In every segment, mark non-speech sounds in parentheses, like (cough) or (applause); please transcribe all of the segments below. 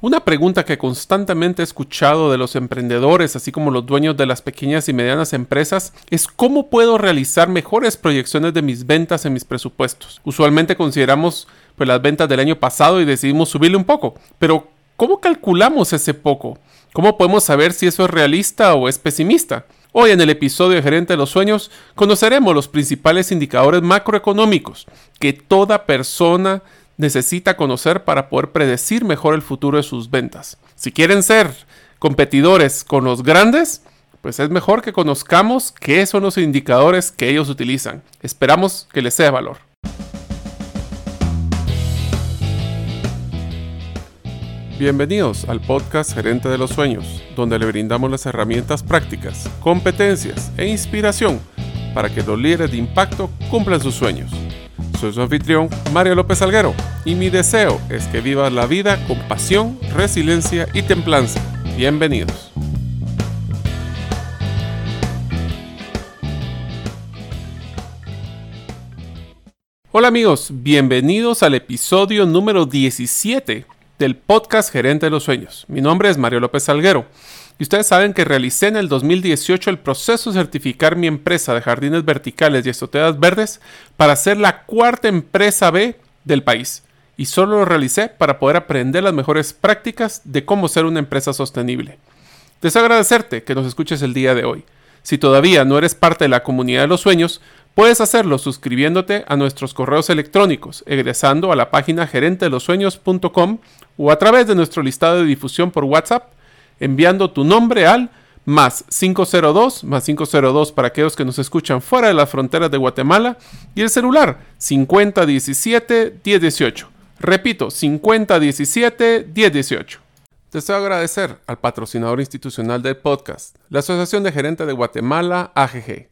Una pregunta que constantemente he escuchado de los emprendedores, así como los dueños de las pequeñas y medianas empresas, es cómo puedo realizar mejores proyecciones de mis ventas en mis presupuestos. Usualmente consideramos pues, las ventas del año pasado y decidimos subirle un poco, pero ¿cómo calculamos ese poco? ¿Cómo podemos saber si eso es realista o es pesimista? Hoy en el episodio de Gerente de los Sueños conoceremos los principales indicadores macroeconómicos que toda persona necesita conocer para poder predecir mejor el futuro de sus ventas. Si quieren ser competidores con los grandes, pues es mejor que conozcamos qué son los indicadores que ellos utilizan. Esperamos que les sea valor. Bienvenidos al podcast Gerente de los Sueños, donde le brindamos las herramientas prácticas, competencias e inspiración para que los líderes de impacto cumplan sus sueños. Soy su anfitrión, Mario López Alguero, y mi deseo es que vivas la vida con pasión, resiliencia y templanza. Bienvenidos. Hola amigos, bienvenidos al episodio número 17 del podcast Gerente de los Sueños. Mi nombre es Mario López Alguero y ustedes saben que realicé en el 2018 el proceso de certificar mi empresa de jardines verticales y azoteas verdes para ser la cuarta empresa B del país. Y solo lo realicé para poder aprender las mejores prácticas de cómo ser una empresa sostenible. Deseo agradecerte que nos escuches el día de hoy. Si todavía no eres parte de la comunidad de los sueños, puedes hacerlo suscribiéndote a nuestros correos electrónicos, egresando a la página gerentelosueños.com o a través de nuestro listado de difusión por WhatsApp enviando tu nombre al más 502, más 502 para aquellos que nos escuchan fuera de las fronteras de Guatemala y el celular 5017 1018. Repito, 5017 1018. Deseo agradecer al patrocinador institucional del podcast, la Asociación de Gerentes de Guatemala, AGG.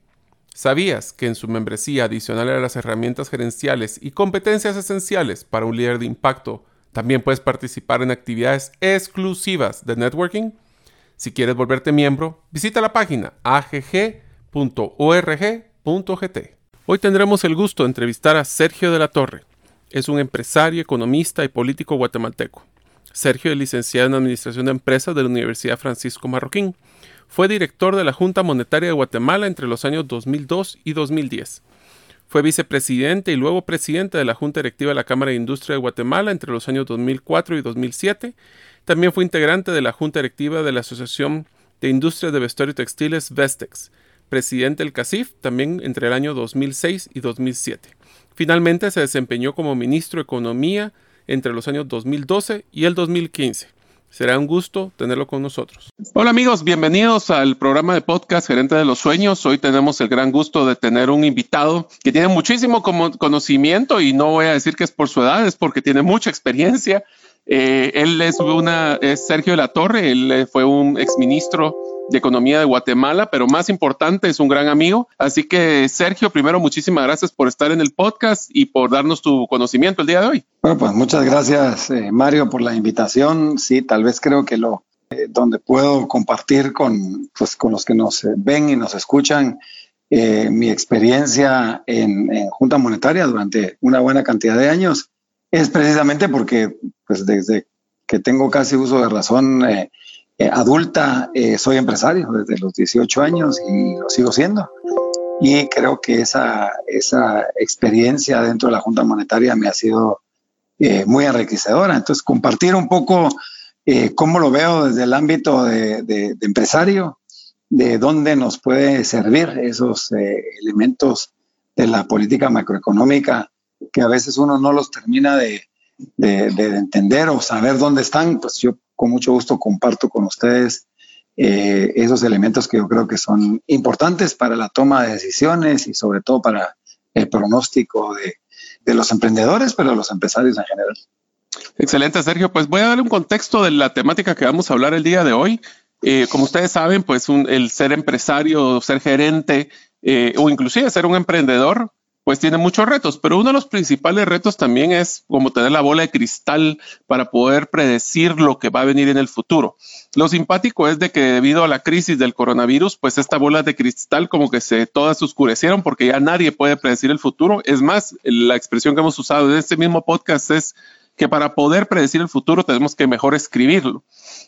¿Sabías que en su membresía adicional a las herramientas gerenciales y competencias esenciales para un líder de impacto, también puedes participar en actividades exclusivas de networking. Si quieres volverte miembro, visita la página agg.org.gt. Hoy tendremos el gusto de entrevistar a Sergio de la Torre. Es un empresario, economista y político guatemalteco. Sergio es licenciado en Administración de Empresas de la Universidad Francisco Marroquín. Fue director de la Junta Monetaria de Guatemala entre los años 2002 y 2010. Fue vicepresidente y luego presidente de la Junta Directiva de la Cámara de Industria de Guatemala entre los años 2004 y 2007. También fue integrante de la Junta Directiva de la Asociación de Industrias de Vestuario y Textiles Vestex, presidente del CACIF también entre el año 2006 y 2007. Finalmente se desempeñó como ministro de Economía entre los años 2012 y el 2015. Será un gusto tenerlo con nosotros. Hola amigos, bienvenidos al programa de podcast Gerente de los Sueños. Hoy tenemos el gran gusto de tener un invitado que tiene muchísimo conocimiento y no voy a decir que es por su edad, es porque tiene mucha experiencia. Eh, él es, una, es Sergio de la Torre, él fue un exministro de Economía de Guatemala, pero más importante, es un gran amigo. Así que, Sergio, primero, muchísimas gracias por estar en el podcast y por darnos tu conocimiento el día de hoy. Bueno, pues muchas gracias, eh, Mario, por la invitación. Sí, tal vez creo que lo eh, donde puedo compartir con, pues, con los que nos eh, ven y nos escuchan mi experiencia en, en, Junta Monetaria durante una buena cantidad de años es precisamente porque, pues, desde que tengo casi uso de razón, eh, adulta eh, soy empresario desde los 18 años y lo sigo siendo. Y creo que esa, esa experiencia dentro de la Junta Monetaria me ha sido eh, muy enriquecedora. Entonces, compartir un poco cómo lo veo desde el ámbito de, de, empresario, de dónde nos puede servir esos elementos de la política macroeconómica que a veces uno no los termina de, de, entender o saber dónde están, pues yo con mucho gusto comparto con ustedes eh, esos elementos que yo creo que son importantes para la toma de decisiones y sobre todo para el pronóstico de, los emprendedores, pero de los empresarios en general. Excelente, Sergio. Pues voy a dar un contexto de la temática que vamos a hablar el día de hoy. Eh, como ustedes saben, pues el ser empresario, ser gerente eh, o inclusive ser un emprendedor, pues tiene muchos retos, pero uno de los principales retos también es como tener la bola de cristal para poder predecir lo que va a venir en el futuro. Lo simpático es de que debido a la crisis del coronavirus, pues esta bola de cristal como que se todas oscurecieron porque ya nadie puede predecir el futuro. Es más, la expresión que hemos usado en este mismo podcast es que para poder predecir el futuro tenemos que mejor escribirlo.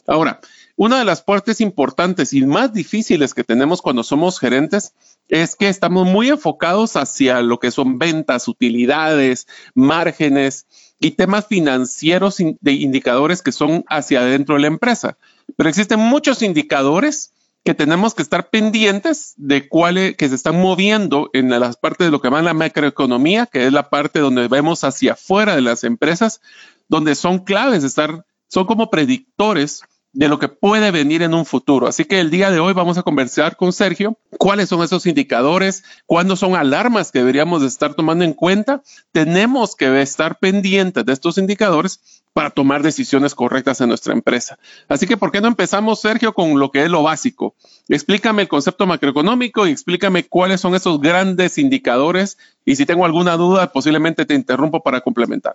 Ahora, una de las partes importantes y más difíciles que tenemos cuando somos gerentes es que estamos muy enfocados hacia lo que son ventas, utilidades, márgenes y temas financieros de indicadores que son hacia adentro de la empresa. Pero existen muchos indicadores que tenemos que estar pendientes de cuáles que se están moviendo en las partes de lo que llaman la macroeconomía, que es la parte donde vemos hacia afuera de las empresas, donde son claves estar, son como predictores de lo que puede venir en un futuro. Así que el día de hoy vamos a conversar con Sergio cuáles son esos indicadores, cuándo son alarmas que deberíamos de estar tomando en cuenta. Tenemos que estar pendientes de estos indicadores para tomar decisiones correctas en nuestra empresa. Así que, ¿por qué no empezamos, Sergio, con lo que es lo básico? Explícame el concepto macroeconómico y explícame cuáles son esos grandes indicadores y si tengo alguna duda, posiblemente te interrumpo para complementar.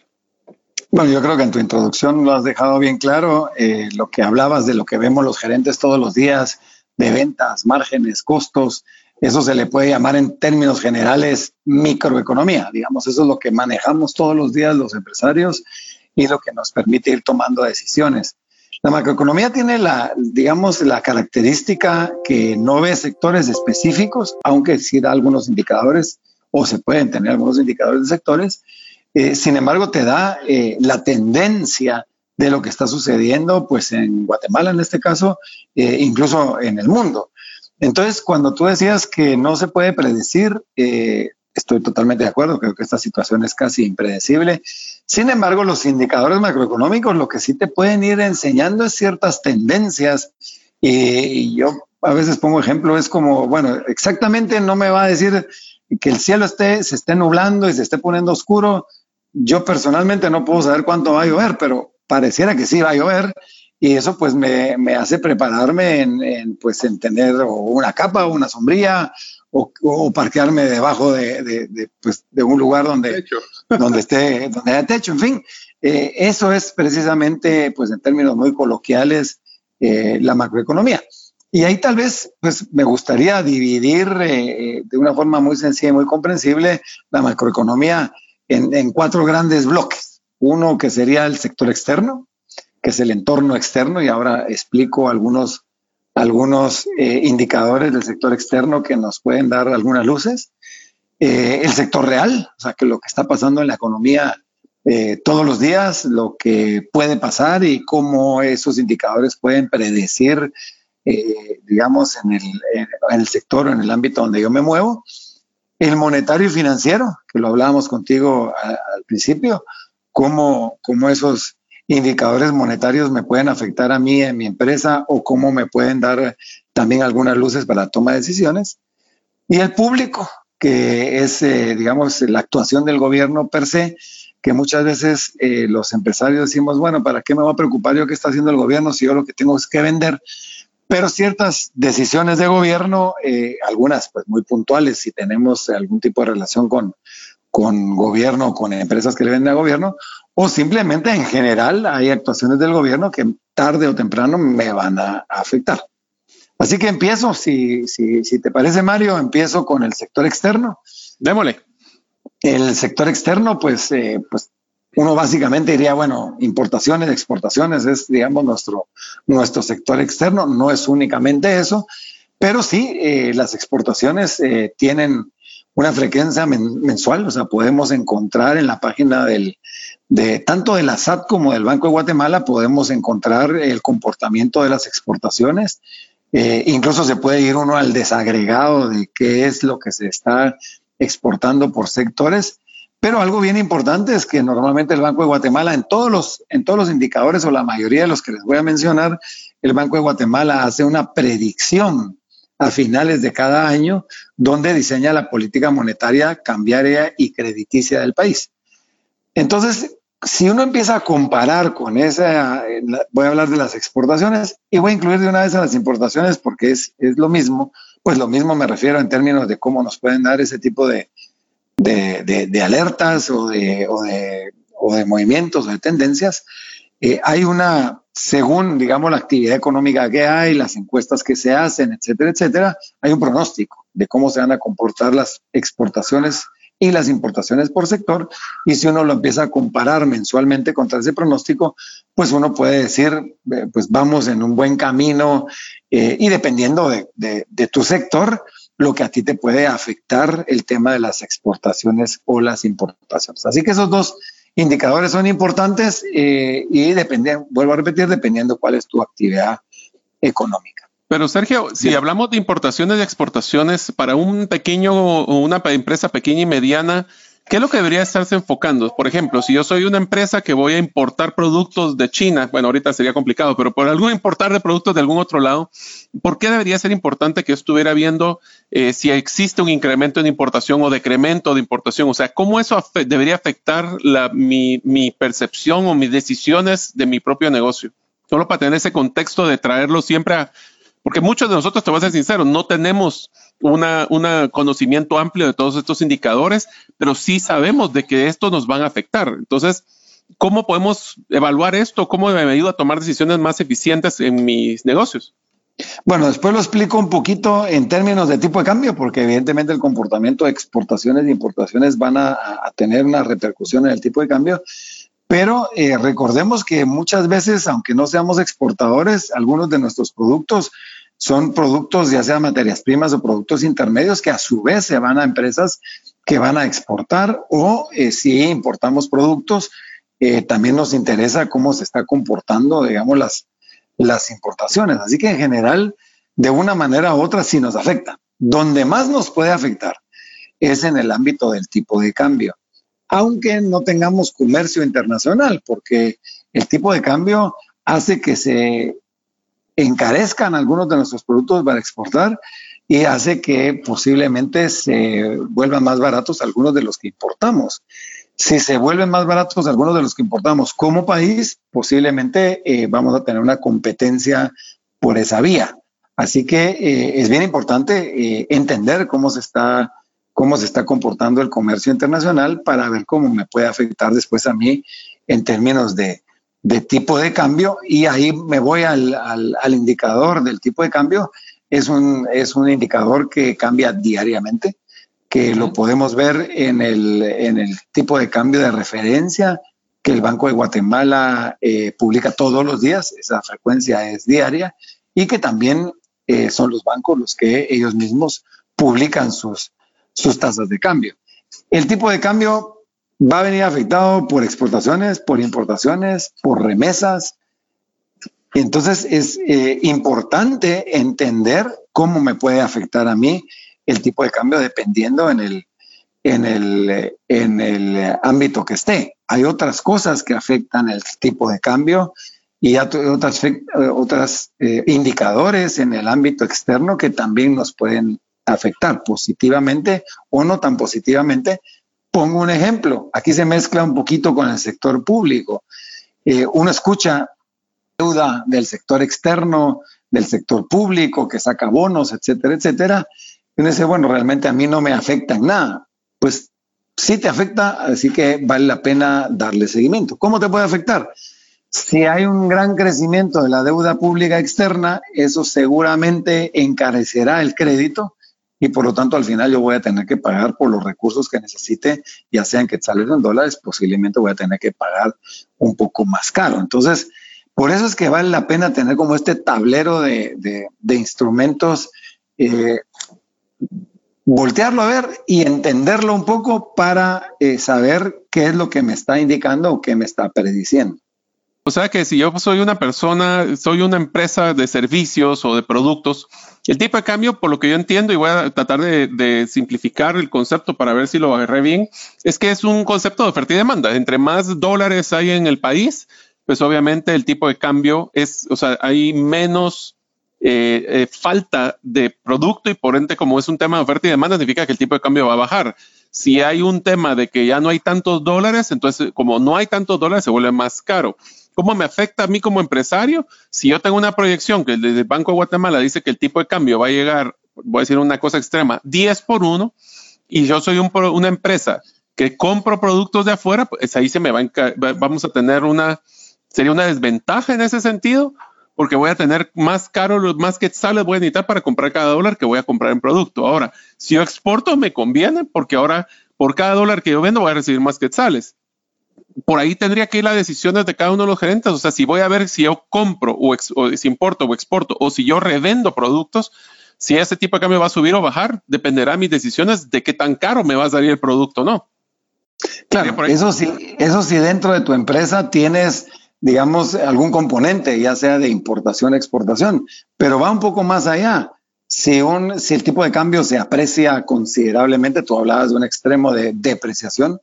Bueno, yo creo que en tu introducción lo has dejado bien claro, eh, lo que hablabas de lo que vemos los gerentes todos los días, de ventas, márgenes, costos, eso se le puede llamar en términos generales microeconomía, digamos, eso es lo que manejamos todos los días los empresarios y lo que nos permite ir tomando decisiones. La macroeconomía tiene la, digamos, la característica que no ve sectores específicos, aunque sí da algunos indicadores o se pueden tener algunos indicadores de sectores, eh, sin embargo, te da eh, la tendencia de lo que está sucediendo, pues en Guatemala en este caso, eh, incluso en el mundo. Entonces, cuando tú decías que no se puede predecir, estoy totalmente de acuerdo, creo que esta situación es casi impredecible. Sin embargo, los indicadores macroeconómicos lo que sí te pueden ir enseñando es ciertas tendencias. y yo a veces pongo ejemplo, es como, bueno, exactamente no me va a decir que el cielo esté, se esté nublando y se esté poniendo oscuro, yo personalmente no puedo saber cuánto va a llover, pero pareciera que sí va a llover y eso pues me, me hace prepararme en, pues en tener una capa o una sombría o, o parquearme debajo de, de, pues, de, un lugar donde, (laughs) donde esté, donde haya techo, en fin. Eh, eso es precisamente, pues en términos muy coloquiales, eh, la macroeconomía. Y ahí tal vez, pues me gustaría dividir eh, de una forma muy sencilla y muy comprensible la macroeconomía en, cuatro grandes bloques. Uno que sería el sector externo, que es el entorno externo, y ahora explico algunos, algunos eh, indicadores del sector externo que nos pueden dar algunas luces. Eh, el sector real, o sea, que lo que está pasando en la economía eh, todos los días, lo que puede pasar y cómo esos indicadores pueden predecir, digamos, en el, en el sector en el ámbito donde yo me muevo. El monetario y financiero, que lo hablábamos contigo al principio, cómo, cómo esos indicadores monetarios me pueden afectar a mí en mi empresa o cómo me pueden dar también algunas luces para la toma de decisiones. Y el público, que es, eh, digamos, la actuación del gobierno per se, que muchas veces eh, los empresarios decimos, bueno, ¿para qué me voy a preocupar yo qué está haciendo el gobierno si yo lo que tengo es que vender? Pero ciertas decisiones de gobierno, eh, algunas pues muy puntuales, si tenemos algún tipo de relación con, con gobierno, con empresas que le venden a gobierno, o simplemente en general hay actuaciones del gobierno que tarde o temprano me van a, afectar. Así que empiezo, si, si, si, te parece Mario, empiezo con el sector externo. Démosle. El sector externo, pues, eh, pues uno básicamente diría, bueno, importaciones, exportaciones es, digamos, nuestro, nuestro sector externo, no es únicamente eso, pero sí, eh, las exportaciones eh, tienen una frecuencia mensual, o sea, podemos encontrar en la página del, de tanto de la SAT como del Banco de Guatemala, podemos encontrar el comportamiento de las exportaciones. Eh, incluso se puede ir uno al desagregado de qué es lo que se está exportando por sectores pero algo bien importante es que normalmente el Banco de Guatemala, en todos los, en todos los indicadores o la mayoría de los que les voy a mencionar, el Banco de Guatemala hace una predicción a finales de cada año donde diseña la política monetaria, cambiaria y crediticia del país. Entonces, si uno empieza a comparar con esa, voy a hablar de las exportaciones y voy a incluir de una vez a las importaciones porque es, es lo mismo, pues lo mismo me refiero en términos de cómo nos pueden dar ese tipo de, de, alertas o de, movimientos o de tendencias, eh, hay una, según, digamos, la actividad económica que hay, las encuestas que se hacen, etcétera, etcétera, hay un pronóstico de cómo se van a comportar las exportaciones y las importaciones por sector. Y si uno lo empieza a comparar mensualmente contra ese pronóstico, pues uno puede decir, eh, pues vamos en un buen camino eh, y dependiendo de, de, tu sector, lo que a ti te puede afectar el tema de las exportaciones o las importaciones. Así que esos dos indicadores son importantes eh, y depende, vuelvo a repetir, dependiendo cuál es tu actividad económica. Pero Sergio, si hablamos de importaciones y exportaciones para un pequeño o una empresa pequeña y mediana, ¿qué es lo que debería estarse enfocando? Por ejemplo, si yo soy una empresa que voy a importar productos de China, bueno, ahorita sería complicado, pero por algún importar de productos de algún otro lado, ¿por qué debería ser importante que estuviera viendo eh, si existe un incremento en importación o decremento de importación? O sea, ¿cómo eso debería afectar mi, mi percepción o mis decisiones de mi propio negocio? Solo para tener ese contexto de traerlo siempre a, porque muchos de nosotros, te voy a ser sincero, no tenemos un conocimiento amplio de todos estos indicadores, pero sí sabemos de que estos nos van a afectar. Entonces, ¿cómo podemos evaluar esto? ¿Cómo me ayuda a tomar decisiones más eficientes en mis negocios? Bueno, después lo explico un poquito en términos de tipo de cambio, porque evidentemente el comportamiento de exportaciones e importaciones van a, tener una repercusión en el tipo de cambio. Pero eh, recordemos que muchas veces, aunque no seamos exportadores, algunos de nuestros productos son productos, ya sea materias primas o productos intermedios, que a su vez se van a empresas que van a exportar o eh, si importamos productos, eh, también nos interesa cómo se está comportando, digamos, las, las importaciones. Así que en general, de una manera u otra, sí nos afecta. Donde más nos puede afectar es en el ámbito del tipo de cambio aunque no tengamos comercio internacional, porque el tipo de cambio hace que se encarezcan algunos de nuestros productos para exportar y hace que posiblemente se vuelvan más baratos algunos de los que importamos. Si se vuelven más baratos algunos de los que importamos como país, posiblemente eh, vamos a tener una competencia por esa vía. Así que eh, es bien importante eh, entender cómo se está cómo se está comportando el comercio internacional para ver cómo me puede afectar después a mí en términos de, tipo de cambio. Y ahí me voy al, indicador del tipo de cambio. Es un, es un indicador que cambia diariamente, que lo podemos ver en el, en el tipo de cambio de referencia que el Banco de Guatemala eh, publica todos los días, esa frecuencia es diaria, y que también eh, son los bancos los que ellos mismos publican sus, sus tasas de cambio. El tipo de cambio va a venir afectado por exportaciones, por importaciones, por remesas. Entonces es eh, importante entender cómo me puede afectar a mí el tipo de cambio dependiendo en el, en el, en el ámbito que esté. Hay otras cosas que afectan el tipo de cambio y otras, otras eh, indicadores en el ámbito externo que también nos pueden afectar positivamente o no tan positivamente. Pongo un ejemplo, aquí se mezcla un poquito con el sector público. Eh, uno escucha deuda del sector externo, del sector público, que saca bonos, etcétera, etcétera. Y uno dice, bueno, realmente a mí no me afecta en nada. Pues sí te afecta, así que vale la pena darle seguimiento. ¿Cómo te puede afectar? Si hay un gran crecimiento de la deuda pública externa, eso seguramente encarecerá el crédito y por lo tanto al final yo voy a tener que pagar por los recursos que necesite, ya sean que salen en dólares, posiblemente voy a tener que pagar un poco más caro. Entonces, por eso es que vale la pena tener como este tablero de, instrumentos, eh, voltearlo a ver y entenderlo un poco para eh, saber qué es lo que me está indicando o qué me está prediciendo. O sea que si yo soy una persona, soy una empresa de servicios o de productos, el tipo de cambio, por lo que yo entiendo, y voy a tratar de, simplificar el concepto para ver si lo agarré bien, es que es un concepto de oferta y demanda. Entre más dólares hay en el país, pues obviamente el tipo de cambio es, o sea, hay menos eh, eh, falta de producto y por ende, como es un tema de oferta y demanda, significa que el tipo de cambio va a bajar. Si hay un tema de que ya no hay tantos dólares, entonces como no hay tantos dólares, se vuelve más caro. ¿Cómo me afecta a mí como empresario? Si yo tengo una proyección que desde el Banco de Guatemala dice que el tipo de cambio va a llegar, voy a decir una cosa extrema, 10 por 1, y yo soy una empresa que compro productos de afuera, pues ahí se me va a vamos a tener una, sería una desventaja en ese sentido, porque voy a tener más caro, más que sale voy a necesitar para comprar cada dólar que voy a comprar en producto. Ahora, si yo exporto, me conviene porque ahora por cada dólar que yo vendo voy a recibir más quetzales. Por ahí tendría que ir las decisiones de cada uno de los gerentes. O sea, si voy a ver si yo compro o, o si importo o exporto o si yo revendo productos, si ese tipo de cambio va a subir o bajar, dependerá de mis decisiones de qué tan caro me va a salir el producto no. Claro, eso sí, eso sí dentro de tu empresa tienes, digamos, algún componente, ya sea de importación, exportación, pero va un poco más allá. Si, un, si el tipo de cambio se aprecia considerablemente, tú hablabas de un extremo de depreciación,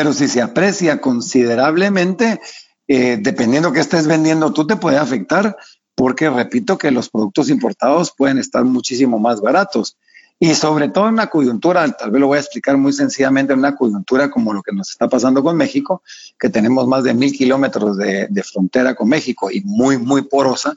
pero si se aprecia considerablemente, eh, dependiendo que estés vendiendo, tú te puede afectar porque repito que los productos importados pueden estar muchísimo más baratos. Y sobre todo en una coyuntura, tal vez lo voy a explicar muy sencillamente, en una coyuntura como lo que nos está pasando con México, que tenemos más de mil kilómetros de, frontera con México y muy, muy porosa,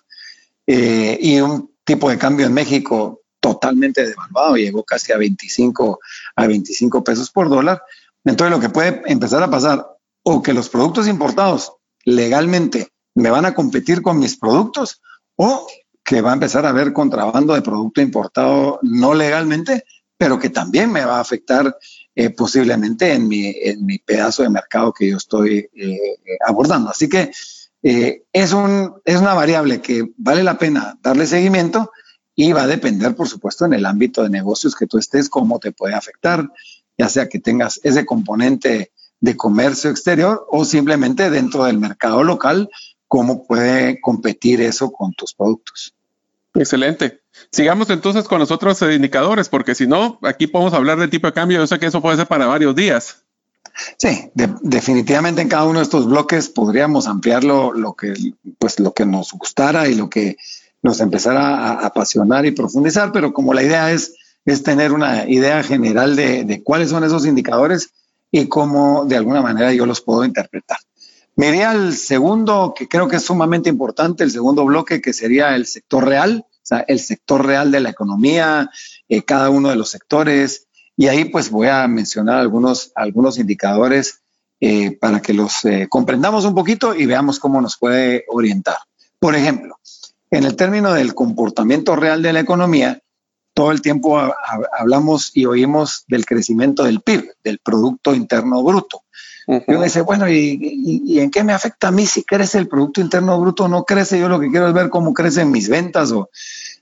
eh, y un tipo de cambio en México totalmente devaluado, llegó casi a 25, a 25 pesos por dólar. Entonces lo que puede empezar a pasar, o que los productos importados legalmente me van a competir con mis productos, o que va a empezar a haber contrabando de producto importado no legalmente, pero que también me va a afectar eh, posiblemente en mi, en mi, pedazo de mercado que yo estoy eh, abordando. Así que eh, es, un, es una variable que vale la pena darle seguimiento y va a depender, por supuesto, en el ámbito de negocios que tú estés, cómo te puede afectar, ya sea que tengas ese componente de comercio exterior o simplemente dentro del mercado local cómo puede competir eso con tus productos. Excelente. Sigamos entonces con los otros indicadores, porque si no, aquí podemos hablar de tipo de cambio. Yo sé que eso puede ser para varios días. Sí, definitivamente en cada uno de estos bloques podríamos ampliarlo lo que, pues, lo que nos gustara y lo que nos empezara a apasionar y profundizar, pero como la idea es, es tener una idea general de, cuáles son esos indicadores y cómo de alguna manera yo los puedo interpretar. Me iría al segundo, que creo que es sumamente importante, el segundo bloque, que sería el sector real, o sea, el sector real de la economía, eh, cada uno de los sectores. Y ahí pues voy a mencionar algunos, algunos indicadores eh, para que los eh, comprendamos un poquito y veamos cómo nos puede orientar. Por ejemplo, en el término del comportamiento real de la economía, todo el tiempo hablamos y oímos del crecimiento del PIB, del Producto Interno Bruto. Uh -huh. Y uno dice, bueno, ¿y, ¿y, en qué me afecta a mí si crece el Producto Interno Bruto o no crece? Yo lo que quiero es ver cómo crecen mis ventas o...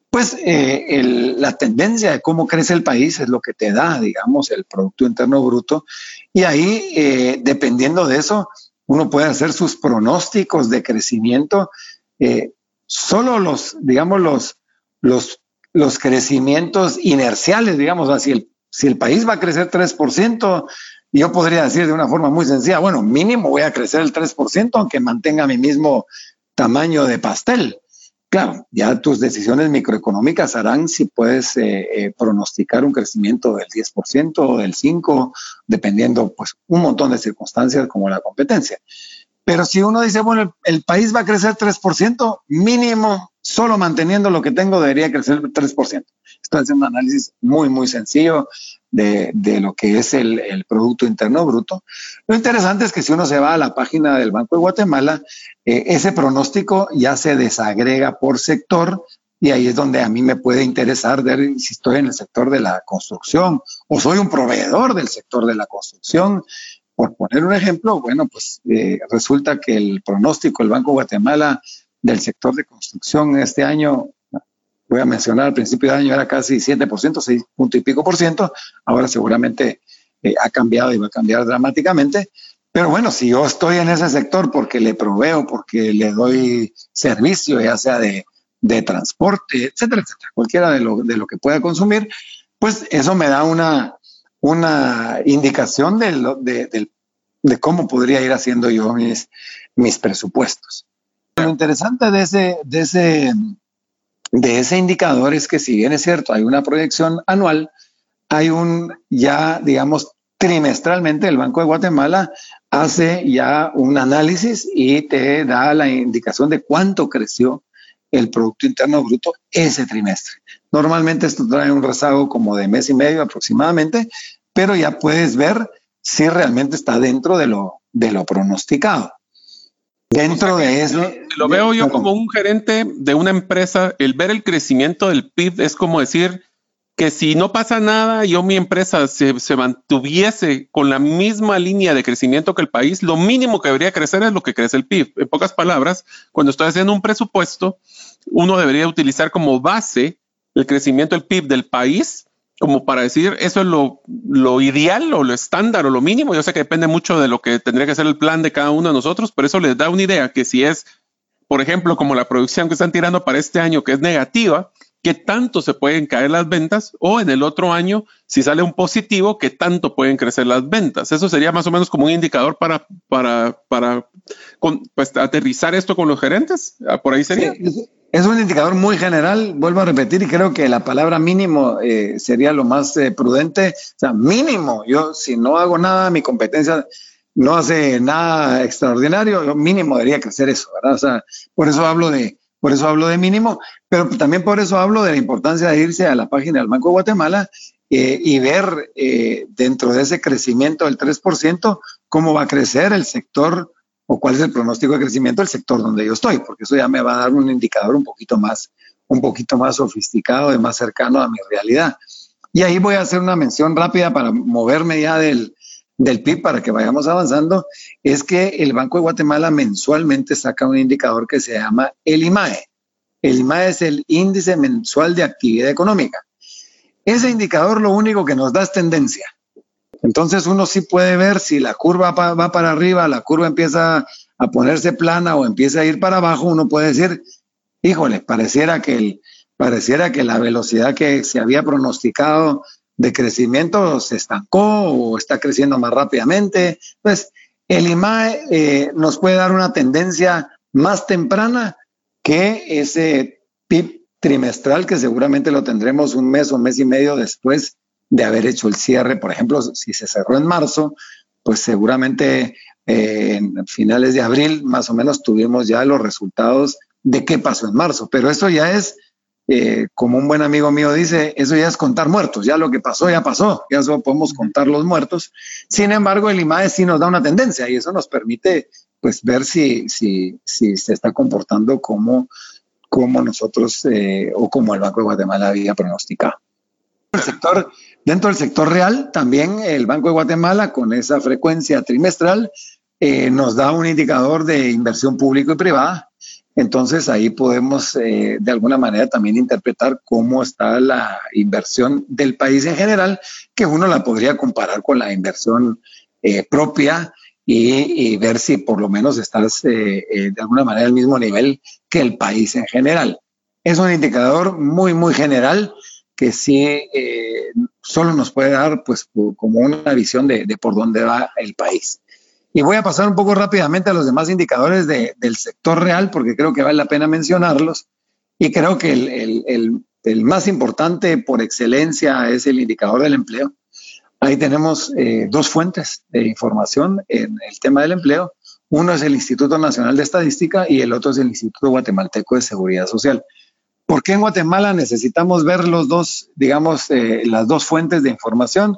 Pues eh, el, la tendencia de cómo crece el país es lo que te da, digamos, el Producto Interno Bruto. Y ahí, eh, dependiendo de eso, uno puede hacer sus pronósticos de crecimiento. Eh, solo los, digamos, los, los, los crecimientos inerciales, digamos, así el, si el país va a crecer 3%, yo podría decir de una forma muy sencilla, bueno, mínimo voy a crecer el 3%, aunque mantenga mi mismo tamaño de pastel. Claro, ya tus decisiones microeconómicas harán si puedes eh, eh, pronosticar un crecimiento del 10% o del 5%, dependiendo pues un montón de circunstancias como la competencia. Pero si uno dice, bueno, el, el país va a crecer 3%, mínimo, solo manteniendo lo que tengo, debería crecer el 3%. Esto es un análisis muy, muy sencillo de, de lo que es el, el, Producto Interno Bruto. Lo interesante es que si uno se va a la página del Banco de Guatemala, eh, ese pronóstico ya se desagrega por sector y ahí es donde a mí me puede interesar ver si estoy en el sector de la construcción o soy un proveedor del sector de la construcción. Por poner un ejemplo, bueno, pues eh, resulta que el pronóstico del Banco de Guatemala del sector de construcción este año voy a mencionar, al principio de año era casi 7%, 6 punto y pico por ciento, ahora seguramente eh, ha cambiado y va a cambiar dramáticamente. Pero bueno, si yo estoy en ese sector porque le proveo, porque le doy servicio, ya sea de, de transporte, etcétera, etcétera, cualquiera de lo, de lo que pueda consumir, pues eso me da una, una indicación de, lo, de, de, cómo podría ir haciendo yo mis, mis presupuestos. Lo interesante de ese, de ese de ese indicador es que si bien es cierto, hay una proyección anual, hay un ya, digamos, trimestralmente el Banco de Guatemala hace ya un análisis y te da la indicación de cuánto creció el Producto Interno Bruto ese trimestre. Normalmente esto trae un rezago como de mes y medio aproximadamente, pero ya puedes ver si realmente está dentro de lo, de lo pronosticado. Dentro o sea, de eso. Lo veo yo como un gerente de una empresa, el ver el crecimiento del PIB es como decir, que si no pasa nada, yo mi empresa se, se, mantuviese con la misma línea de crecimiento que el país, lo mínimo que debería crecer es lo que crece el PIB. En pocas palabras, cuando estoy haciendo un presupuesto, uno debería utilizar como base el crecimiento del PIB del país como para decir eso es lo, ideal o lo estándar o lo mínimo. Yo sé que depende mucho de lo que tendría que ser el plan de cada uno de nosotros, pero eso les da una idea que si es, por ejemplo, como la producción que están tirando para este año, que es negativa, qué tanto se pueden caer las ventas o en el otro año, si sale un positivo, qué tanto pueden crecer las ventas. Eso sería más o menos como un indicador para, para, para pues, aterrizar esto con los gerentes. Ah, por ahí sería. Es un indicador muy general, vuelvo a repetir, y creo que la palabra mínimo eh, sería lo más eh, prudente. O sea, mínimo, yo si no hago nada, mi competencia no hace nada extraordinario, yo mínimo debería crecer eso, ¿verdad? O sea, por eso hablo de, por eso hablo de mínimo, pero también por eso hablo de la importancia de irse a la página del Banco de Guatemala eh, y ver dentro de ese crecimiento del 3% cómo va a crecer el sector o cuál es el pronóstico de crecimiento del sector donde yo estoy, porque eso ya me va a dar un indicador un poquito más, un poquito más sofisticado y más cercano a mi realidad. Y ahí voy a hacer una mención rápida para moverme ya del, del PIB para que vayamos avanzando, es que el Banco de Guatemala mensualmente saca un indicador que se llama el IMAE. El IMAE es el índice mensual de actividad económica. Ese indicador lo único que nos da es tendencia. Entonces uno sí puede ver si la curva va para arriba, la curva empieza a ponerse plana o empieza a ir para abajo, uno puede decir, híjole, pareciera que, el, pareciera que la velocidad que se había pronosticado de crecimiento se estancó o está creciendo más rápidamente. Pues el IMAE eh, nos puede dar una tendencia más temprana que ese PIB trimestral que seguramente lo tendremos un mes o mes y medio después de haber hecho el cierre. Por ejemplo, si se cerró en marzo, pues seguramente eh, en finales de abril más o menos tuvimos ya los resultados de qué pasó en marzo. Pero eso ya es, eh, como un buen amigo mío dice, eso ya es contar muertos. Ya lo que pasó, ya pasó. Ya solo podemos contar los muertos. Sin embargo, el IMAE sí nos da una tendencia y eso nos permite pues ver si, si, si se está comportando como, como nosotros eh, o como el Banco de Guatemala había pronosticado. El sector Dentro del sector real, también el Banco de Guatemala, con esa frecuencia trimestral, eh, nos da un indicador de inversión público y privada. Entonces ahí podemos eh, de alguna manera también interpretar cómo está la inversión del país en general, que uno la podría comparar con la inversión eh, propia y, y, ver si por lo menos estás de alguna manera al mismo nivel que el país en general. Es un indicador muy, muy general que sí eh, solo nos puede dar pues como una visión de, por dónde va el país. Y voy a pasar un poco rápidamente a los demás indicadores del sector real porque creo que vale la pena mencionarlos y creo que el, más importante por excelencia es el indicador del empleo. Ahí tenemos eh, dos fuentes de información en el tema del empleo. Uno es el Instituto Nacional de Estadística y el otro es el Instituto Guatemalteco de Seguridad Social. ¿Por qué en Guatemala necesitamos ver los dos, digamos, eh, las dos fuentes de información?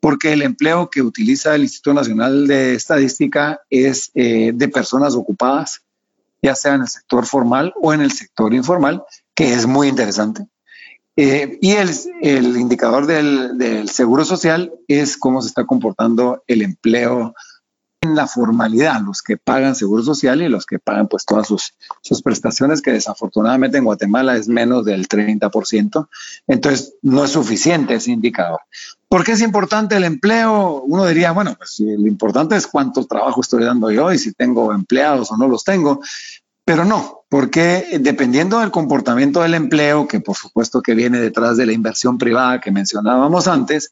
Porque el empleo que utiliza el Instituto Nacional de Estadística es eh, de personas ocupadas, ya sea en el sector formal o en el sector informal, que es muy interesante. Eh, y el, el indicador del, del, seguro social es cómo se está comportando el empleo en la formalidad, los que pagan seguro social y los que pagan pues todas sus, sus prestaciones, que desafortunadamente en Guatemala es menos del 30%. Entonces, no es suficiente ese indicador. ¿Por qué es importante el empleo? Uno diría, bueno, pues lo importante es cuánto trabajo estoy dando yo y si tengo empleados o no los tengo. Pero no, porque dependiendo del comportamiento del empleo, que por supuesto que viene detrás de la inversión privada que mencionábamos antes,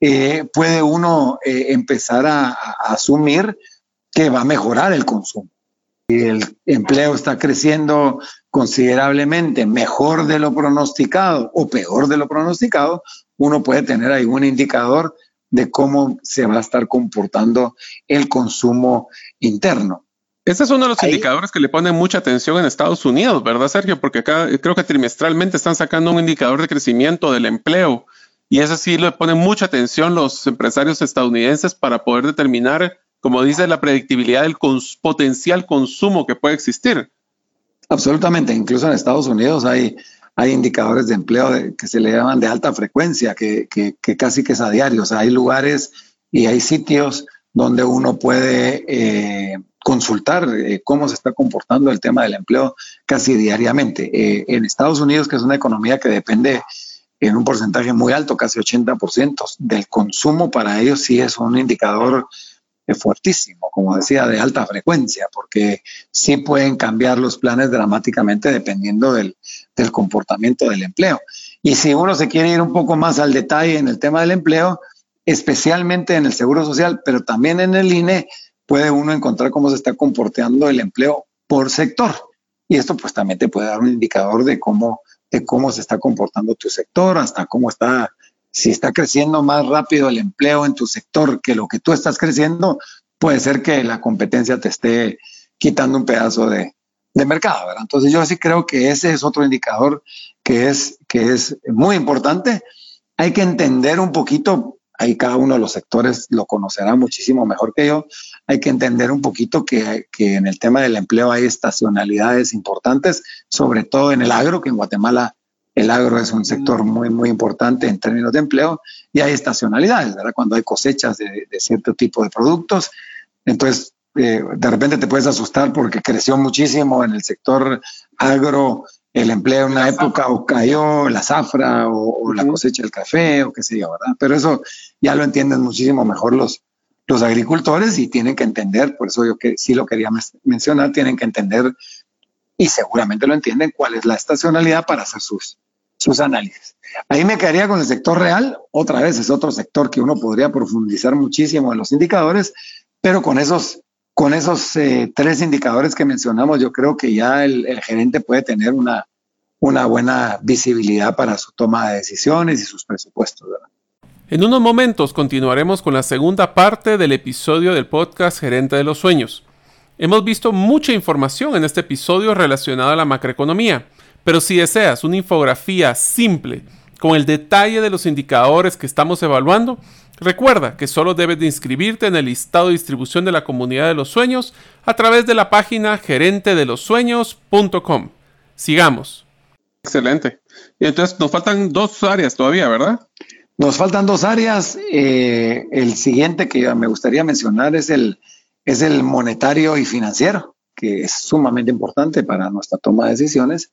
eh, puede uno eh, empezar a, asumir que va a mejorar el consumo. El empleo está creciendo considerablemente mejor de lo pronosticado o peor de lo pronosticado, uno puede tener ahí un indicador de cómo se va a estar comportando el consumo interno. Ese es uno de los indicadores que le ponen mucha atención en Estados Unidos, ¿verdad, Sergio? Porque acá creo que trimestralmente están sacando un indicador de crecimiento del empleo y eso sí le ponen mucha atención los empresarios estadounidenses para poder determinar, como dice, la predictibilidad del potencial consumo que puede existir. Absolutamente, incluso en Estados Unidos hay, hay indicadores de empleo que se le llaman de alta frecuencia, que, que, casi que es a diario. O sea, hay lugares y hay sitios donde uno puede eh, consultar eh, cómo se está comportando el tema del empleo casi diariamente. Eh, en Estados Unidos, que es una economía que depende en un porcentaje muy alto, casi 80% del consumo, para ellos sí es un indicador fuertísimo, como decía, de alta frecuencia, porque sí pueden cambiar los planes dramáticamente dependiendo del, del comportamiento del empleo. Y si uno se quiere ir un poco más al detalle en el tema del empleo, especialmente en el Seguro Social, pero también en el INE, puede uno encontrar cómo se está comportando el empleo por sector. Y esto pues también te puede dar un indicador de cómo, de cómo se está comportando tu sector, hasta cómo está si está creciendo más rápido el empleo en tu sector que lo que tú estás creciendo, puede ser que la competencia te esté quitando un pedazo de, mercado, ¿verdad? Entonces yo sí creo que ese es otro indicador que es, que es muy importante. Hay que entender un poquito, ahí cada uno de los sectores lo conocerá muchísimo mejor que yo, hay que entender un poquito que, que en el tema del empleo hay estacionalidades importantes, sobre todo en el agro, que en Guatemala el agro es un sector muy, muy importante en términos de empleo y hay estacionalidades, ¿verdad? Cuando hay cosechas de, cierto tipo de productos. Entonces, eh, de repente te puedes asustar porque creció muchísimo en el sector agro el empleo en una época o cayó la zafra o, la cosecha del café o qué sé yo, ¿verdad? Pero eso ya lo entienden muchísimo mejor los, los agricultores y tienen que entender, por eso yo que sí lo quería mencionar, tienen que entender y seguramente lo entienden cuál es la estacionalidad para hacer sus, sus análisis. Ahí me quedaría con el sector real, otra vez es otro sector que uno podría profundizar muchísimo en los indicadores, pero con esos, con esos eh, tres indicadores que mencionamos, yo creo que ya el, gerente puede tener una, una buena visibilidad para su toma de decisiones y sus presupuestos. En unos momentos continuaremos con la segunda parte del episodio del podcast Gerente de los Sueños. Hemos visto mucha información en este episodio relacionada a la macroeconomía, pero si deseas una infografía simple con el detalle de los indicadores que estamos evaluando, recuerda que solo debes de inscribirte en el listado de distribución de la comunidad de los sueños a través de la página gerentedelosueños.com. Sigamos. Excelente. Entonces nos faltan dos áreas todavía, ¿verdad? Nos faltan dos áreas. Eh, el siguiente que me gustaría mencionar es el monetario y financiero, que es sumamente importante para nuestra toma de decisiones.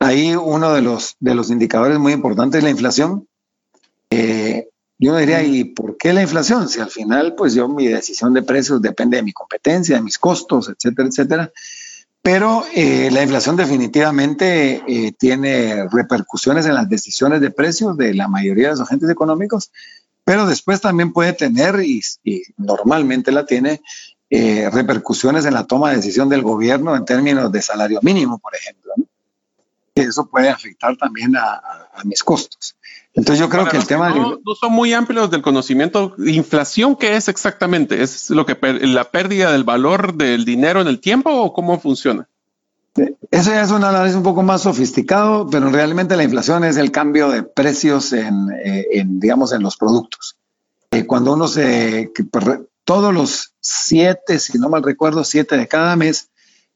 Ahí uno de los, de los indicadores muy importantes es la inflación. Eh, yo diría, ¿y por qué la inflación? Si al final, pues yo mi decisión de precios depende de mi competencia, de mis costos, etcétera, etcétera. Pero eh, la inflación definitivamente eh, tiene repercusiones en las decisiones de precios de la mayoría de los agentes económicos, pero después también puede tener, y, normalmente la tiene, eh, repercusiones en la toma de decisión del gobierno en términos de salario mínimo, por ejemplo. Eso puede afectar también a, mis costos. Entonces yo creo que el tema... No, no, son muy amplios del conocimiento. ¿Inflación qué es exactamente? ¿Es lo que la pérdida del valor del dinero en el tiempo o cómo funciona? Eso ya es un análisis un poco más sofisticado, pero realmente la inflación es el cambio de precios en, eh, digamos, en los productos. Eh, cuando uno se todos los siete, si no mal recuerdo, siete de cada mes,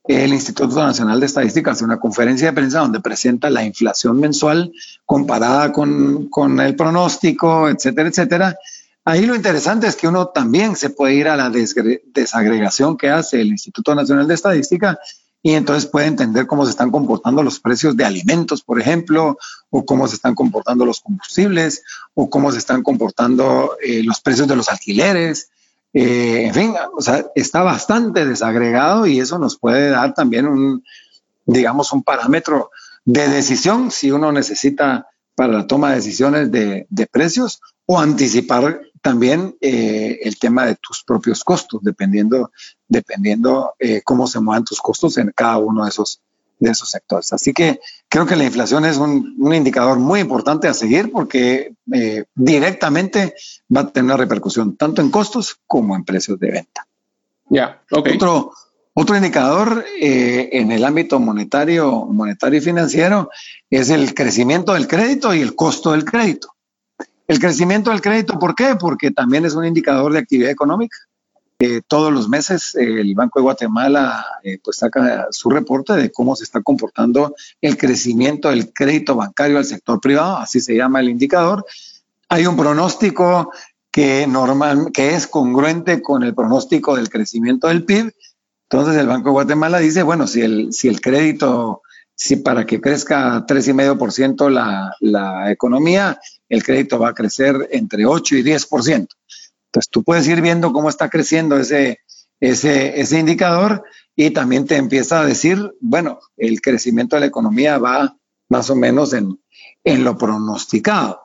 el Instituto Nacional de Estadística hace una conferencia de prensa donde presenta la inflación mensual comparada con, con, el pronóstico, etcétera, etcétera. Ahí lo interesante es que uno también se puede ir a la desagregación que hace el Instituto Nacional de Estadística y entonces puede entender cómo se están comportando los precios de alimentos, por ejemplo, o cómo se están comportando los combustibles, o cómo se están comportando eh, los precios de los alquileres, eh, en fin, o sea, está bastante desagregado y eso nos puede dar también un, digamos, un parámetro de decisión si uno necesita para la toma de decisiones de, precios o anticipar también eh, el tema de tus propios costos, dependiendo, dependiendo eh, cómo se muevan tus costos en cada uno de esos, de esos sectores. Así que creo que la inflación es un, indicador muy importante a seguir porque eh, directamente va a tener una repercusión tanto en costos como en precios de venta. Ya, Otro, otro indicador eh, en el ámbito monetario, monetario y financiero es el crecimiento del crédito y el costo del crédito. El crecimiento del crédito, ¿por qué? Porque también es un indicador de actividad económica. Eh, todos los meses el Banco de Guatemala eh, pues saca su reporte de cómo se está comportando el crecimiento del crédito bancario al sector privado, así se llama el indicador. Hay un pronóstico que, normal, que es congruente con el pronóstico del crecimiento del PIB. Entonces el Banco de Guatemala dice, bueno, si el, si el crédito, si para que crezca 3,5% la, la economía, el crédito va a crecer entre 8 y 10%. Entonces tú puedes ir viendo cómo está creciendo ese, ese, ese indicador y también te empieza a decir, bueno, el crecimiento de la economía va más o menos en, en lo pronosticado.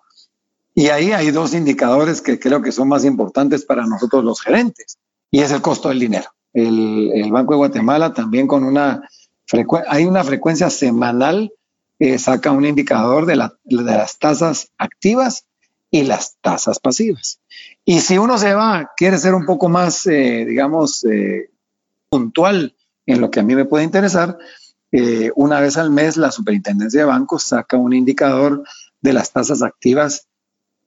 Y ahí hay dos indicadores que creo que son más importantes para nosotros los gerentes, y es el costo del dinero. El, el Banco de Guatemala también con una frecuencia, hay una frecuencia semanal, eh, saca un indicador de, la, de las tasas activas y las tasas pasivas. Y si uno se va, quiere ser un poco más, eh, digamos, eh, puntual en lo que a mí me puede interesar, eh, una vez al mes la Superintendencia de Bancos saca un indicador de las tasas activas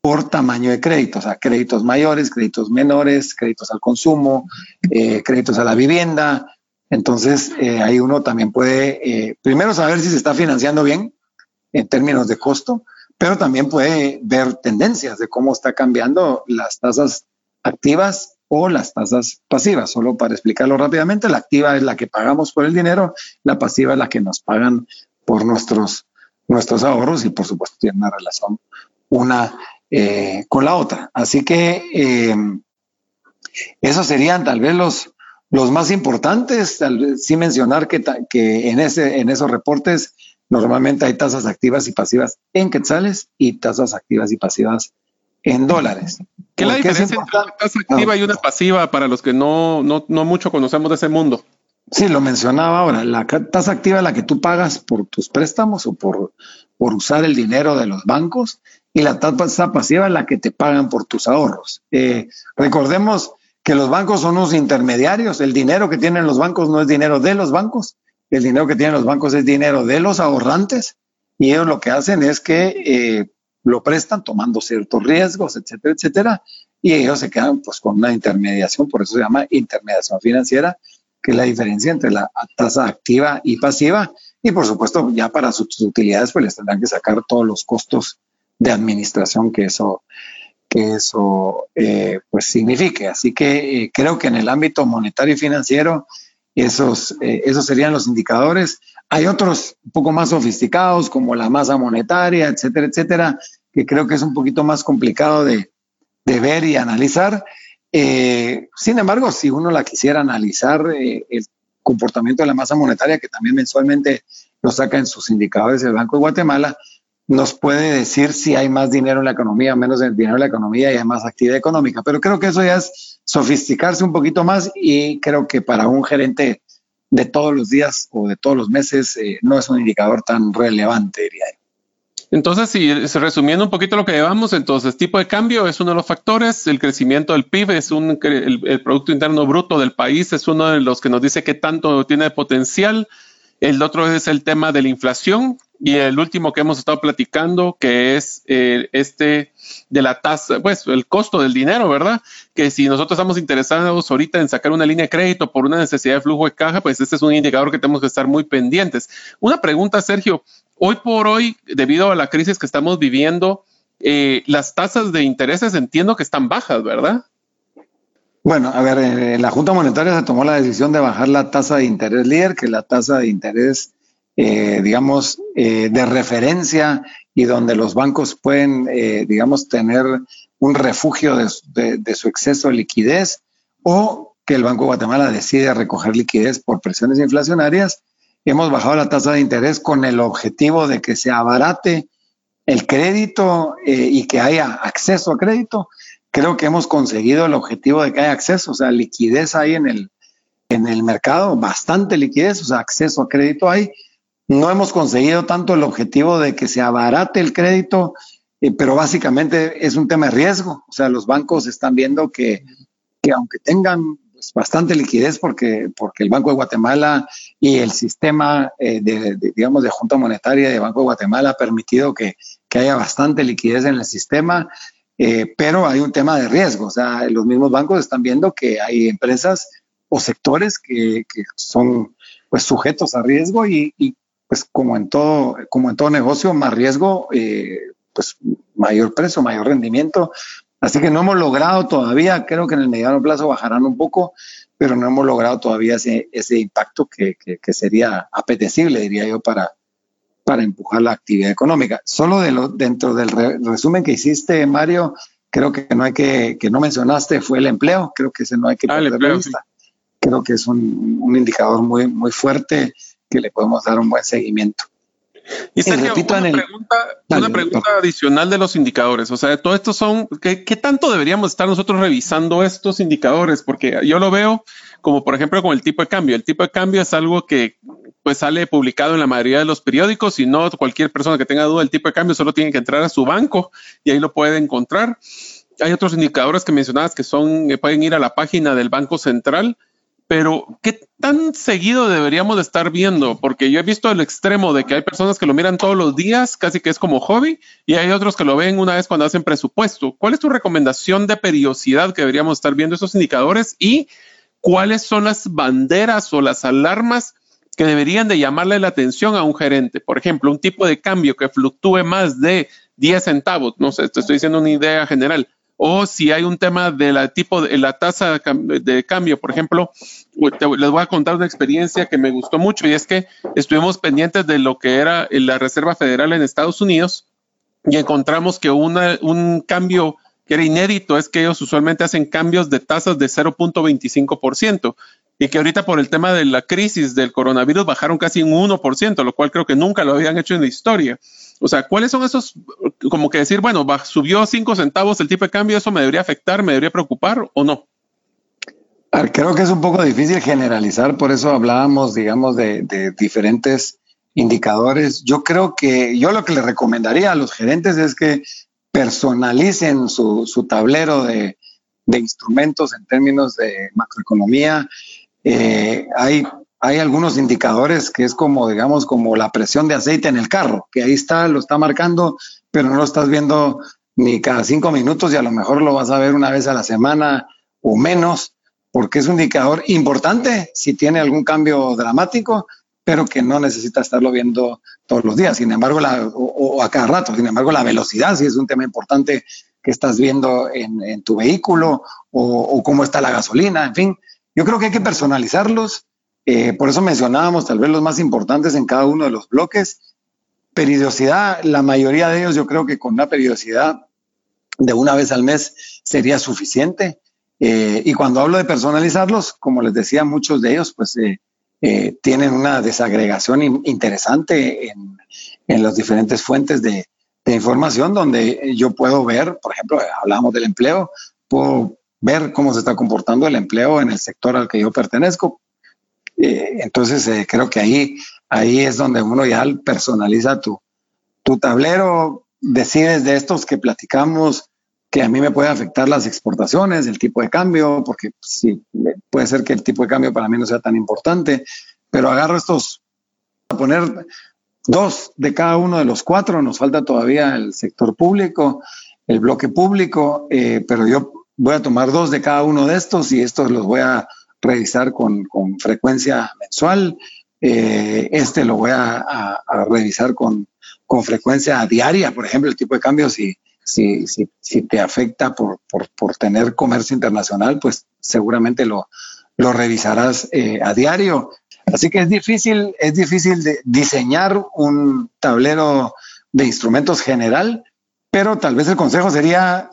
por tamaño de crédito, o sea, créditos mayores, créditos menores, créditos al consumo, créditos a la vivienda. Entonces, ahí uno también puede, primero, saber si se está financiando bien en términos de costo, pero también puede ver tendencias de cómo está cambiando las tasas activas o las tasas pasivas. Solo para explicarlo rápidamente, la activa es la que pagamos por el dinero, la pasiva es la que nos pagan por nuestros, nuestros ahorros y por supuesto tiene una relación una eh, con la otra. Así que eh, esos serían tal vez los, los más importantes, tal vez sí mencionar que, que en, ese, en esos reportes Normalmente hay tasas activas y pasivas en quetzales y tasas activas y pasivas en dólares. ¿Qué es la diferencia entre una tasa activa y una pasiva para los que no, no, no mucho conocemos de ese mundo? Sí, lo mencionaba ahora. La tasa activa es la que tú pagas por tus préstamos o por, por usar el dinero de los bancos y la tasa pasiva es la que te pagan por tus ahorros. Eh, recordemos que los bancos son unos intermediarios. El dinero que tienen los bancos no es dinero de los bancos, el dinero que tienen los bancos es dinero de los ahorrantes y ellos lo que hacen es que eh, lo prestan tomando ciertos riesgos, etcétera, etcétera, y ellos se quedan pues con una intermediación, por eso se llama intermediación financiera, que es la diferencia entre la tasa activa y pasiva, y por supuesto ya para sus utilidades pues les tendrán que sacar todos los costos de administración que eso que eso eh, pues signifique. Así que eh, creo que en el ámbito monetario y financiero esos, eh, esos serían los indicadores. Hay otros un poco más sofisticados como la masa monetaria, etcétera, etcétera, que creo que es un poquito más complicado de, de ver y analizar. Eh, sin embargo, si uno la quisiera analizar, eh, el comportamiento de la masa monetaria, que también mensualmente lo saca en sus indicadores el Banco de Guatemala, nos puede decir si hay más dinero en la economía menos dinero en la economía y hay más actividad económica. Pero creo que eso ya es sofisticarse un poquito más y creo que para un gerente de todos los días o de todos los meses eh, no es un indicador tan relevante, diría. Entonces, si resumiendo un poquito lo que llevamos, entonces tipo de cambio es uno de los factores, el crecimiento del PIB es un, el, Producto Interno Bruto del país es uno de los que nos dice qué tanto tiene potencial, el otro es el tema de la inflación y el último que hemos estado platicando, que es eh, este de la tasa, pues el costo del dinero, ¿verdad? Que si nosotros estamos interesados ahorita en sacar una línea de crédito por una necesidad de flujo de caja, pues este es un indicador que tenemos que estar muy pendientes. Una pregunta, Sergio. Hoy por hoy, debido a la crisis que estamos viviendo, eh, las tasas de intereses entiendo que están bajas, ¿verdad? Bueno, a ver, eh, la Junta Monetaria se tomó la decisión de bajar la tasa de interés líder, que la tasa de interés, eh, digamos, eh, de referencia y donde los bancos pueden, digamos, tener un refugio de, su exceso de liquidez o que el Banco de Guatemala decide recoger liquidez por presiones inflacionarias. Hemos bajado la tasa de interés con el objetivo de que se abarate el crédito y que haya acceso a crédito creo que hemos conseguido el objetivo de que haya acceso, o sea, liquidez hay en el, en el mercado, bastante liquidez, o sea, acceso a crédito hay. No hemos conseguido tanto el objetivo de que se abarate el crédito, eh, pero básicamente es un tema de riesgo. O sea, los bancos están viendo que, que aunque tengan pues, bastante liquidez, porque, porque el Banco de Guatemala y el sistema eh, de, digamos, de Junta Monetaria de Banco de Guatemala ha permitido que, que haya bastante liquidez en el sistema, eh, pero hay un tema de riesgo. O sea, los mismos bancos están viendo que hay empresas o sectores que, que son pues sujetos a riesgo y, y, pues como en todo, como en todo negocio, más riesgo, eh, pues mayor precio, mayor rendimiento. Así que no hemos logrado todavía, creo que en el mediano plazo bajarán un poco, pero no hemos logrado todavía ese, ese impacto que, que, que sería apetecible, diría yo, para, para empujar la actividad económica. Solo de lo, dentro del re, resumen que hiciste, Mario, creo que no hay que, que no mencionaste fue el empleo, creo que ese no hay que ah, perder empleo, vista. Sí. Creo que es un, un, indicador muy, muy fuerte que le podemos dar un buen seguimiento. Y, Sergio, repito una, en el, pregunta, dale, una pregunta adicional de los indicadores. O sea, todo esto son, ¿qué, ¿qué, tanto deberíamos estar nosotros revisando estos indicadores? Porque yo lo veo como, por ejemplo, con el tipo de cambio. El tipo de cambio es algo que pues sale publicado en la mayoría de los periódicos y no cualquier persona que tenga duda del tipo de cambio solo tiene que entrar a su banco y ahí lo puede encontrar. Hay otros indicadores que mencionabas que son, que pueden ir a la página del Banco Central, pero ¿qué tan seguido deberíamos de estar viendo? Porque yo he visto el extremo de que hay personas que lo miran todos los días, casi que es como hobby, y hay otros que lo ven una vez cuando hacen presupuesto. ¿Cuál es tu recomendación de periodicidad que deberíamos estar viendo esos indicadores y cuáles son las banderas o las alarmas que deberían de llamarle la atención a un gerente. Por ejemplo, un tipo de cambio que fluctúe más de 10 centavos, no sé, te estoy diciendo una idea general. O si hay un tema de la tipo de la tasa de cambio, por ejemplo, les voy a contar una experiencia que me gustó mucho y es que estuvimos pendientes de lo que era la Reserva Federal en Estados Unidos y encontramos que una, un cambio que era inédito es que ellos usualmente hacen cambios de tasas de 0.25% y que ahorita por el tema de la crisis del coronavirus bajaron casi un 1%, lo cual creo que nunca lo habían hecho en la historia. O sea, ¿cuáles son esos, como que decir, bueno, subió 5 centavos el tipo de cambio, eso me debería afectar, me debería preocupar o no? Creo que es un poco difícil generalizar, por eso hablábamos, digamos, de, diferentes indicadores. Yo creo que yo lo que le recomendaría a los gerentes es que personalicen su, su tablero de, de, instrumentos en términos de macroeconomía, eh, hay, hay algunos indicadores que es como, digamos, como la presión de aceite en el carro, que ahí está, lo está marcando, pero no lo estás viendo ni cada cinco minutos y a lo mejor lo vas a ver una vez a la semana o menos, porque es un indicador importante si tiene algún cambio dramático, pero que no necesita estarlo viendo todos los días. Sin embargo, o, a cada rato, sin embargo, la velocidad sí es un tema importante que estás viendo en, tu vehículo o, cómo está la gasolina, en fin. Yo creo que hay que personalizarlos. Eh, por eso mencionábamos tal vez los más importantes en cada uno de los bloques. Periodicidad, la mayoría de ellos yo creo que con una periodicidad de una vez al mes sería suficiente. Eh, y cuando hablo de personalizarlos, como les decía, muchos de ellos pues eh, tienen una desagregación in interesante en, en las diferentes fuentes de, de, información donde yo puedo ver, por ejemplo, hablamos del empleo, puedo ver cómo se está comportando el empleo en el sector al que yo pertenezco. Eh, entonces, eh, creo que ahí, ahí es donde uno ya personaliza tu, tu tablero, decides de estos que platicamos que a mí me puede afectar las exportaciones, el tipo de cambio, porque sí, puede ser que el tipo de cambio para mí no sea tan importante, pero agarro estos, a poner dos de cada uno de los cuatro, nos falta todavía el sector público, el bloque público, eh, pero yo voy a tomar dos de cada uno de estos y estos los voy a revisar con, con frecuencia mensual. Eh, este lo voy a, revisar con, con, frecuencia diaria, por ejemplo, el tipo de cambio, si, si, si, si te afecta por, por, por, tener comercio internacional, pues seguramente lo, lo revisarás eh, a diario. Así que es difícil, es difícil diseñar un tablero de instrumentos general, pero tal vez el consejo sería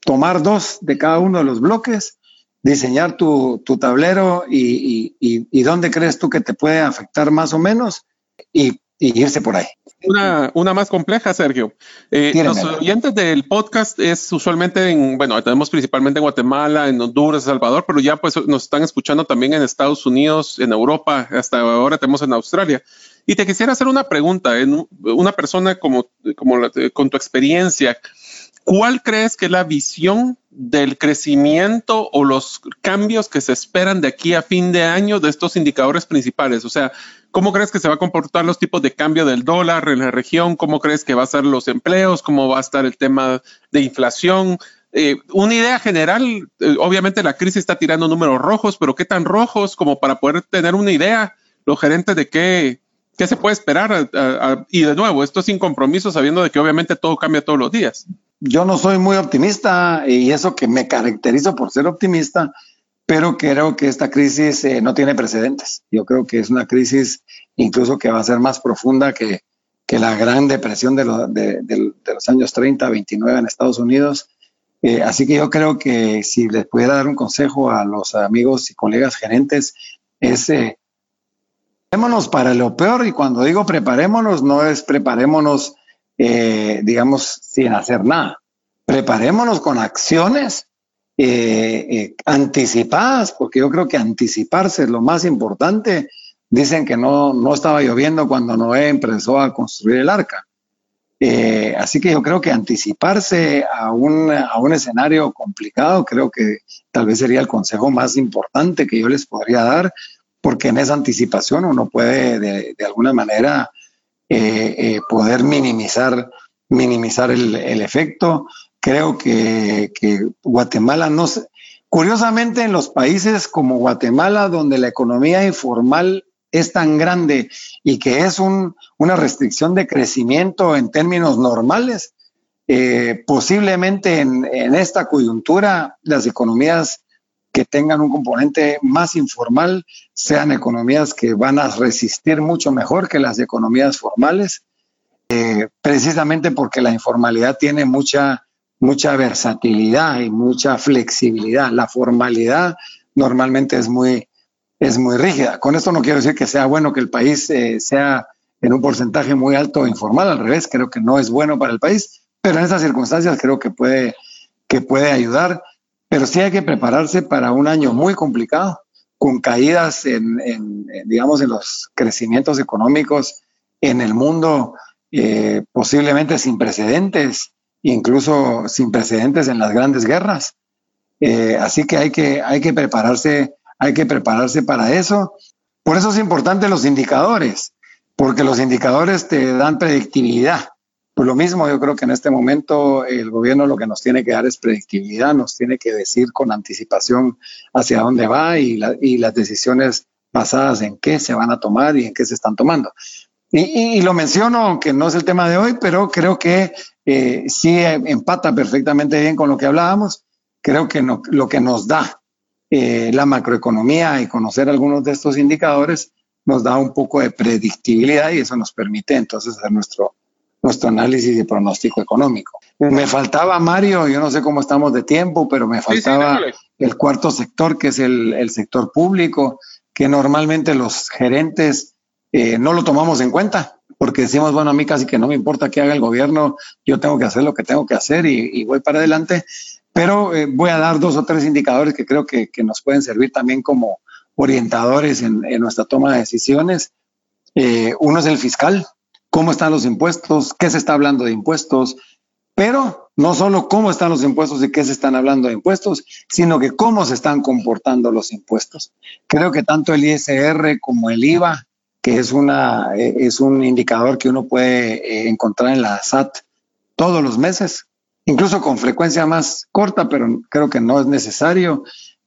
tomar dos de cada uno de los bloques, diseñar tu, tu tablero y, y, y, dónde crees tú que te puede afectar más o menos y, y irse por ahí. Una, una, más compleja, Sergio. Eh, los oyentes del podcast es usualmente en, bueno, tenemos principalmente en Guatemala, en Honduras, El Salvador, pero ya pues nos están escuchando también en Estados Unidos, en Europa, hasta ahora tenemos en Australia. Y te quisiera hacer una pregunta, en una persona como, como la, con tu experiencia, ¿cuál crees que es la visión del crecimiento o los cambios que se esperan de aquí a fin de año de estos indicadores principales? O sea, ¿cómo crees que se va a comportar los tipos de cambio del dólar en la región? ¿Cómo crees que va a ser los empleos? ¿Cómo va a estar el tema de inflación? Eh, una idea general, eh, obviamente la crisis está tirando números rojos, pero ¿qué tan rojos como para poder tener una idea los gerentes de qué, qué se puede esperar? y de nuevo, esto sin compromiso, sabiendo de que obviamente todo cambia todos los días. Yo no soy muy optimista y eso que me caracterizo por ser optimista, pero creo que esta crisis eh, no tiene precedentes. Yo creo que es una crisis incluso que va a ser más profunda que, que la gran depresión de, de, de los años 30, 29 en Estados Unidos eh, así que yo creo que si les pudiera dar un consejo a los amigos y colegas gerentes, es eh, preparémonos para lo peor y cuando digo preparémonos no es preparémonos, eh, digamos, sin hacer nada. Preparémonos con acciones anticipadas, porque yo creo que anticiparse es lo más importante. Dicen que no, no estaba lloviendo cuando Noé empezó a construir el arca. Eh, así que yo creo que anticiparse a un, a un escenario complicado, creo que tal vez sería el consejo más importante que yo les podría dar, porque en esa anticipación uno puede de, de alguna manera eh, eh, poder minimizar, minimizar el, efecto. Creo que, que Guatemala no se, Curiosamente, en los países como Guatemala, donde la economía informal es tan grande y que es un, una restricción de crecimiento en términos normales, eh, posiblemente en, en, esta coyuntura las economías que tengan un componente más informal sean economías que van a resistir mucho mejor que las economías formales, eh, precisamente porque la informalidad tiene mucha, mucha versatilidad y mucha flexibilidad. La formalidad normalmente es muy, es muy rígida. Con esto no quiero decir que sea bueno que el país eh, sea en un porcentaje muy alto informal, al revés, creo que no es bueno para el país, pero en estas circunstancias creo que puede, que puede ayudar, pero sí hay que prepararse para un año muy complicado, con caídas en, digamos, en los crecimientos económicos en el mundo, eh, posiblemente sin precedentes, incluso sin precedentes en las grandes guerras. Eh, así que hay que, hay que prepararse hay que prepararse para eso. Por eso es importante los indicadores, porque los indicadores te dan predictibilidad. Por lo mismo, yo creo que en este momento el gobierno lo que nos tiene que dar es predictibilidad, nos tiene que decir con anticipación hacia dónde va y, las decisiones basadas en qué se van a tomar y en qué se están tomando. Y, lo menciono, aunque no es el tema de hoy, pero creo que eh, sí empata perfectamente bien con lo que hablábamos. Creo que lo que nos da eh, la macroeconomía y conocer algunos de estos indicadores nos da un poco de predictibilidad y eso nos permite entonces hacer nuestro, nuestro análisis y pronóstico económico. Me faltaba, Mario, yo no sé cómo estamos de tiempo, pero me faltaba el cuarto sector, que es el, el, sector público, que normalmente los gerentes eh, no lo tomamos en cuenta, porque decimos, bueno, a mí casi que no me importa qué haga el gobierno, yo tengo que hacer lo que tengo que hacer y, y voy para adelante, pero eh, voy a dar dos o tres indicadores que creo que, que nos pueden servir también como orientadores en, en nuestra toma de decisiones. Eh, uno es el fiscal, cómo están los impuestos, qué se está hablando de impuestos, pero no solo cómo están los impuestos y qué se están hablando de impuestos, sino que cómo se están comportando los impuestos. Creo que tanto el ISR como el IVA, que es, una, eh, es un indicador que uno puede eh, encontrar en la SAT todos los meses, incluso con frecuencia más corta, pero creo que no es necesario.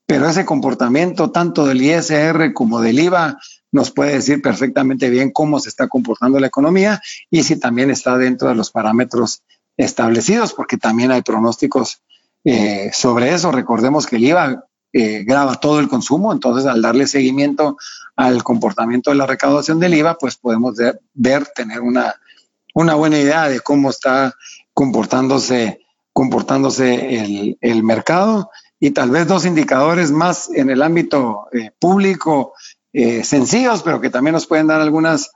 Pero ese comportamiento tanto del ISR como del IVA nos puede decir perfectamente bien cómo se está comportando la economía y si también está dentro de los parámetros establecidos, porque también hay pronósticos eh, sobre eso. Recordemos que el IVA eh, graba todo el consumo, entonces al darle seguimiento al comportamiento de la recaudación del IVA, pues podemos ver, tener una, una buena idea de cómo está comportándose comportándose el, el, mercado y tal vez dos indicadores más en el ámbito eh, público eh, sencillos, pero que también nos pueden dar algunas,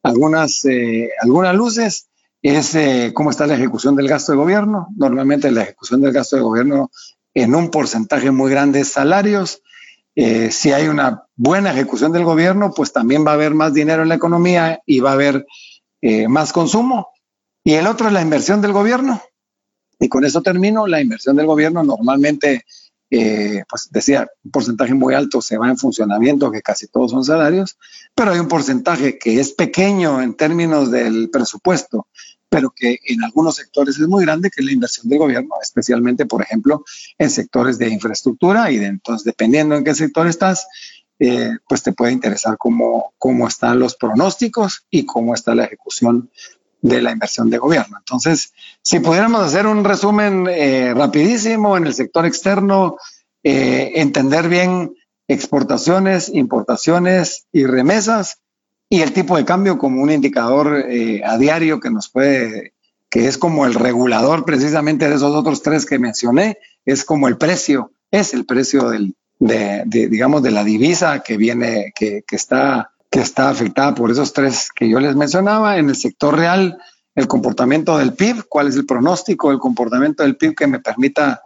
algunas, eh, algunas luces, es eh, cómo está la ejecución del gasto de gobierno. Normalmente la ejecución del gasto de gobierno en un porcentaje muy grande es salarios. si hay una buena ejecución del gobierno, pues también va a haber más dinero en la economía y va a haber más consumo. Y el otro es la inversión del gobierno Y con eso termino, la inversión del gobierno normalmente, eh, pues decía, un porcentaje muy alto se va en funcionamiento, que casi todos son salarios, pero hay un porcentaje que es pequeño en términos del presupuesto, pero que en algunos sectores es muy grande, que es la inversión del gobierno, especialmente, por ejemplo, en sectores de infraestructura y entonces, dependiendo en qué sector estás, eh, pues te puede interesar cómo, cómo están los pronósticos y cómo está la ejecución de la inversión de gobierno. Entonces, si pudiéramos hacer un resumen eh, rapidísimo en el sector externo, eh, entender bien exportaciones, importaciones y remesas y el tipo de cambio como un indicador a diario que nos puede, que es como el regulador precisamente de esos otros tres que mencioné, es como el precio, es el precio del, de, digamos, de la divisa que viene, que, está, que está afectada por esos tres que yo les mencionaba. En el sector real, el comportamiento del PIB, cuál es el pronóstico del comportamiento del PIB que me permita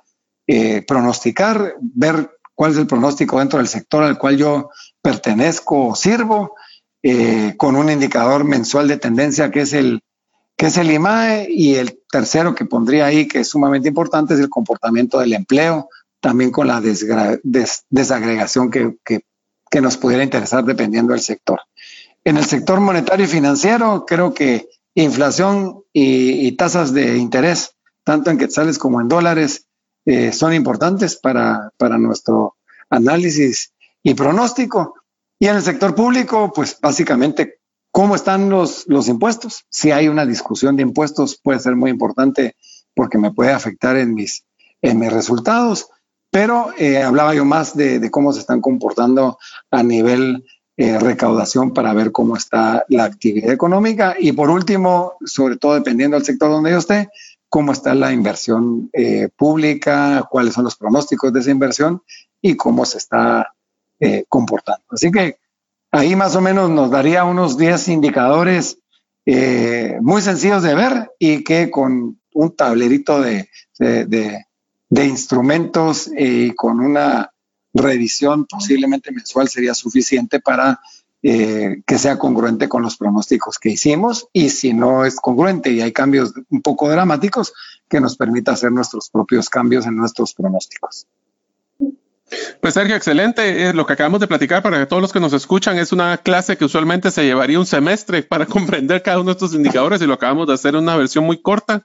eh, pronosticar, ver cuál es el pronóstico dentro del sector al cual yo pertenezco o sirvo, eh, con un indicador mensual de tendencia que es el que es el IMAE y el tercero que pondría ahí que es sumamente importante es el comportamiento del empleo, también con la desagregación que, que, nos pudiera interesar dependiendo del sector. En el sector monetario y financiero, creo que inflación y, tasas de interés, tanto en quetzales como en dólares, eh, son importantes para, para nuestro análisis y pronóstico. Y en el sector público, pues básicamente, ¿cómo están los, los impuestos? Si hay una discusión de impuestos, puede ser muy importante porque me puede afectar en mis, en mis resultados pero eh, hablaba yo más de, cómo se están comportando a nivel eh, recaudación para ver cómo está la actividad económica y por último, sobre todo dependiendo del sector donde yo esté, cómo está la inversión eh, pública, cuáles son los pronósticos de esa inversión y cómo se está comportando. Así que ahí más o menos nos daría unos 10 indicadores muy sencillos de ver y que con un tablerito de de instrumentos y eh, con una revisión posiblemente mensual sería suficiente para eh, que sea congruente con los pronósticos que hicimos y si no es congruente y hay cambios un poco dramáticos, que nos permita hacer nuestros propios cambios en nuestros pronósticos. Pues Sergio, excelente. lo que acabamos de platicar para todos los que nos escuchan es una clase que usualmente se llevaría un semestre para (laughs) comprender cada uno de estos indicadores y lo acabamos de hacer en una versión muy corta.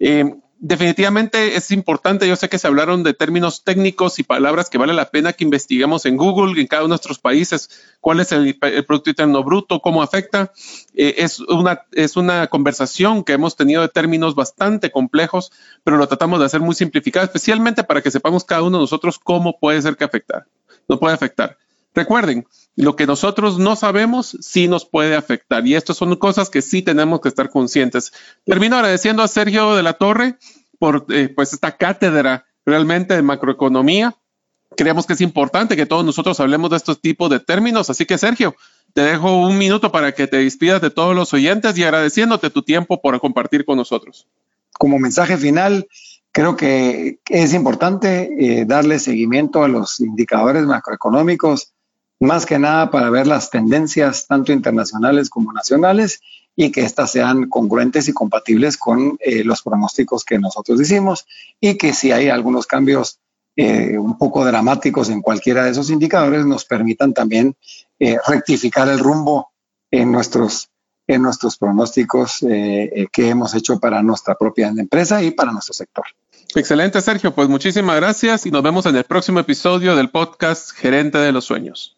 Eh, definitivamente es importante. Yo sé que se hablaron de términos técnicos y palabras que vale la pena que investiguemos en Google, en cada uno de nuestros países, cuál es el, Producto Interno Bruto, cómo afecta. Eh, es, una, es una conversación que hemos tenido de términos bastante complejos, pero lo tratamos de hacer muy simplificado, especialmente para que sepamos cada uno de nosotros cómo puede ser que afectar. No puede afectar. Recuerden, lo que nosotros no sabemos sí nos puede afectar y estas son cosas que sí tenemos que estar conscientes. Termino agradeciendo a Sergio de la Torre por eh, pues esta cátedra realmente de macroeconomía. Creemos que es importante que todos nosotros hablemos de estos tipos de términos, así que Sergio, te dejo un minuto para que te despidas de todos los oyentes y agradeciéndote tu tiempo por compartir con nosotros. Como mensaje final, creo que es importante eh, darle seguimiento a los indicadores macroeconómicos más que nada para ver las tendencias tanto internacionales como nacionales y que éstas sean congruentes y compatibles con eh, los pronósticos que nosotros hicimos y que si hay algunos cambios eh, un poco dramáticos en cualquiera de esos indicadores nos permitan también eh, rectificar el rumbo en nuestros, en nuestros pronósticos que hemos hecho para nuestra propia empresa y para nuestro sector. Excelente, Sergio. Pues muchísimas gracias y nos vemos en el próximo episodio del podcast Gerente de los Sueños.